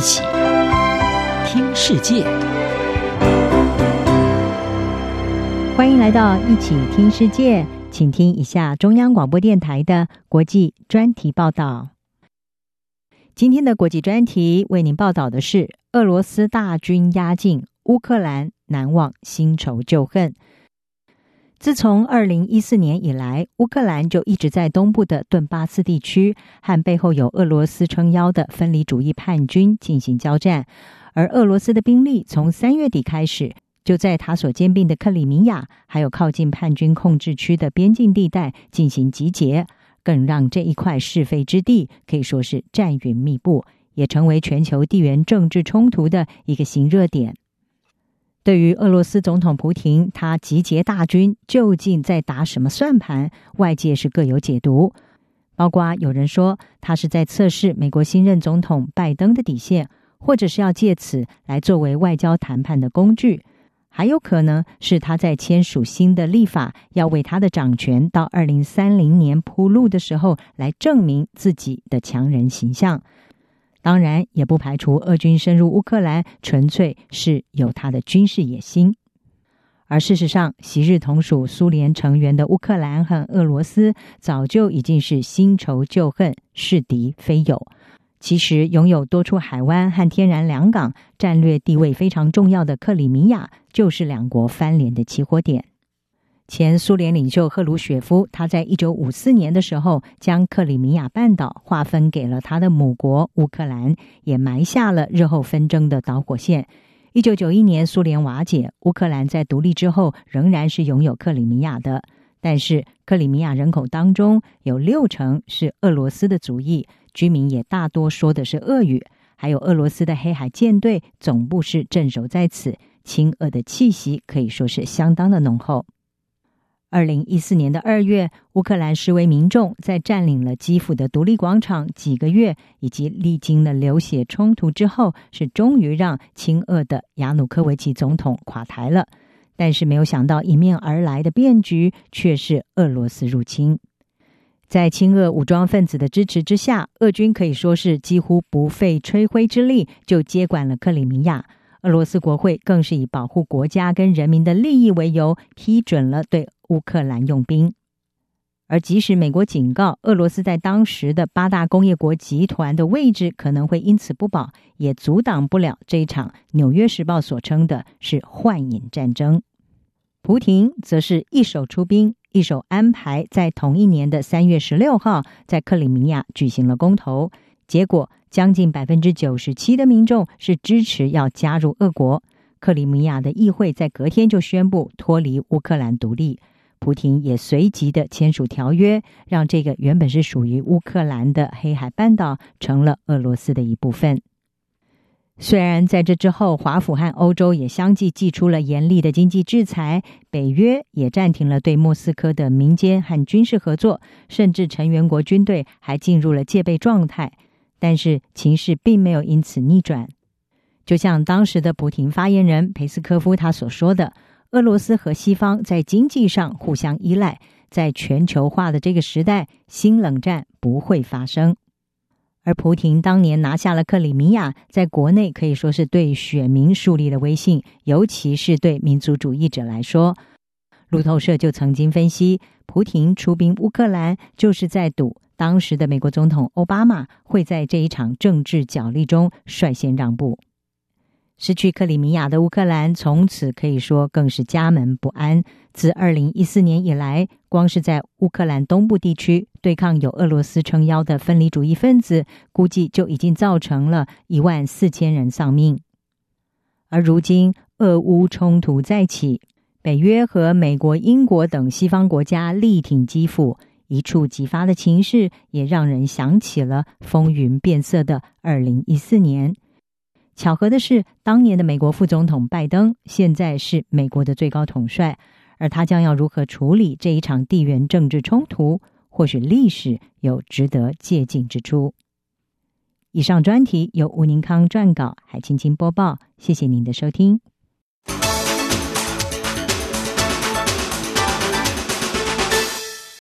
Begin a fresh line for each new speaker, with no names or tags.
一起听世界，
欢迎来到一起听世界，请听一下中央广播电台的国际专题报道。今天的国际专题为您报道的是：俄罗斯大军压境，乌克兰难忘新仇旧恨。自从二零一四年以来，乌克兰就一直在东部的顿巴斯地区和背后有俄罗斯撑腰的分离主义叛军进行交战，而俄罗斯的兵力从三月底开始就在他所兼并的克里米亚，还有靠近叛军控制区的边境地带进行集结，更让这一块是非之地可以说是战云密布，也成为全球地缘政治冲突的一个新热点。对于俄罗斯总统普廷，他集结大军究竟在打什么算盘？外界是各有解读，包括有人说他是在测试美国新任总统拜登的底线，或者是要借此来作为外交谈判的工具，还有可能是他在签署新的立法，要为他的掌权到二零三零年铺路的时候来证明自己的强人形象。当然，也不排除俄军深入乌克兰纯粹是有他的军事野心。而事实上，昔日同属苏联成员的乌克兰和俄罗斯早就已经是新仇旧恨，是敌非友。其实，拥有多处海湾和天然良港、战略地位非常重要的克里米亚，就是两国翻脸的起火点。前苏联领袖赫鲁雪夫，他在一九五四年的时候，将克里米亚半岛划分给了他的母国乌克兰，也埋下了日后纷争的导火线。一九九一年苏联瓦解，乌克兰在独立之后仍然是拥有克里米亚的，但是克里米亚人口当中有六成是俄罗斯的族裔，居民也大多说的是俄语，还有俄罗斯的黑海舰队总部是镇守在此，亲俄的气息可以说是相当的浓厚。二零一四年的二月，乌克兰示威民众在占领了基辅的独立广场几个月，以及历经了流血冲突之后，是终于让亲俄的亚努科维奇总统垮台了。但是没有想到，迎面而来的变局却是俄罗斯入侵。在亲俄武装分子的支持之下，俄军可以说是几乎不费吹灰之力就接管了克里米亚。俄罗斯国会更是以保护国家跟人民的利益为由，批准了对乌克兰用兵。而即使美国警告俄罗斯在当时的八大工业国集团的位置可能会因此不保，也阻挡不了这一场《纽约时报》所称的是幻影战争。普廷则是一手出兵，一手安排在同一年的三月十六号在克里米亚举行了公投，结果。将近百分之九十七的民众是支持要加入俄国。克里米亚的议会在隔天就宣布脱离乌克兰独立。普亭也随即的签署条约，让这个原本是属于乌克兰的黑海半岛成了俄罗斯的一部分。虽然在这之后，华府和欧洲也相继祭出了严厉的经济制裁，北约也暂停了对莫斯科的民间和军事合作，甚至成员国军队还进入了戒备状态。但是情势并没有因此逆转，就像当时的普亭发言人裴斯科夫他所说的：“俄罗斯和西方在经济上互相依赖，在全球化的这个时代，新冷战不会发生。”而普廷当年拿下了克里米亚，在国内可以说是对选民树立了威信，尤其是对民族主义者来说。路透社就曾经分析，普廷出兵乌克兰就是在赌。当时的美国总统奥巴马会在这一场政治角力中率先让步。失去克里米亚的乌克兰从此可以说更是家门不安。自二零一四年以来，光是在乌克兰东部地区对抗有俄罗斯撑腰的分离主义分子，估计就已经造成了一万四千人丧命。而如今俄乌冲突再起，北约和美国、英国等西方国家力挺基辅。一触即发的情势，也让人想起了风云变色的二零一四年。巧合的是，当年的美国副总统拜登现在是美国的最高统帅，而他将要如何处理这一场地缘政治冲突，或许历史有值得借鉴之处。以上专题由吴宁康撰稿，海青青播报。谢谢您的收听。